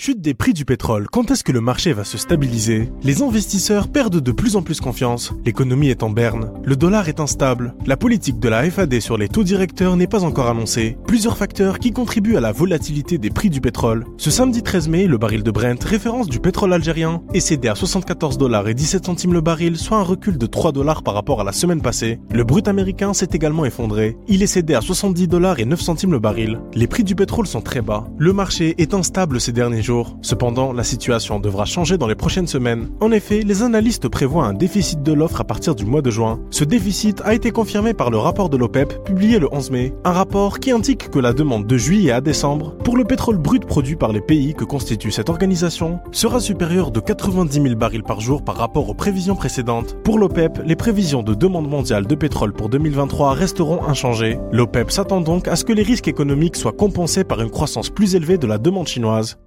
Chute des prix du pétrole, quand est-ce que le marché va se stabiliser? Les investisseurs perdent de plus en plus confiance, l'économie est en berne, le dollar est instable, la politique de la FAD sur les taux directeurs n'est pas encore annoncée, plusieurs facteurs qui contribuent à la volatilité des prix du pétrole. Ce samedi 13 mai, le baril de Brent, référence du pétrole algérien, est cédé à 74 dollars et 17 centimes le baril, soit un recul de 3 dollars par rapport à la semaine passée. Le brut américain s'est également effondré, il est cédé à 70 dollars et 9 centimes le baril. Les prix du pétrole sont très bas, le marché est instable ces derniers Cependant, la situation devra changer dans les prochaines semaines. En effet, les analystes prévoient un déficit de l'offre à partir du mois de juin. Ce déficit a été confirmé par le rapport de l'OPEP publié le 11 mai, un rapport qui indique que la demande de juillet à décembre pour le pétrole brut produit par les pays que constitue cette organisation sera supérieure de 90 000 barils par jour par rapport aux prévisions précédentes. Pour l'OPEP, les prévisions de demande mondiale de pétrole pour 2023 resteront inchangées. L'OPEP s'attend donc à ce que les risques économiques soient compensés par une croissance plus élevée de la demande chinoise.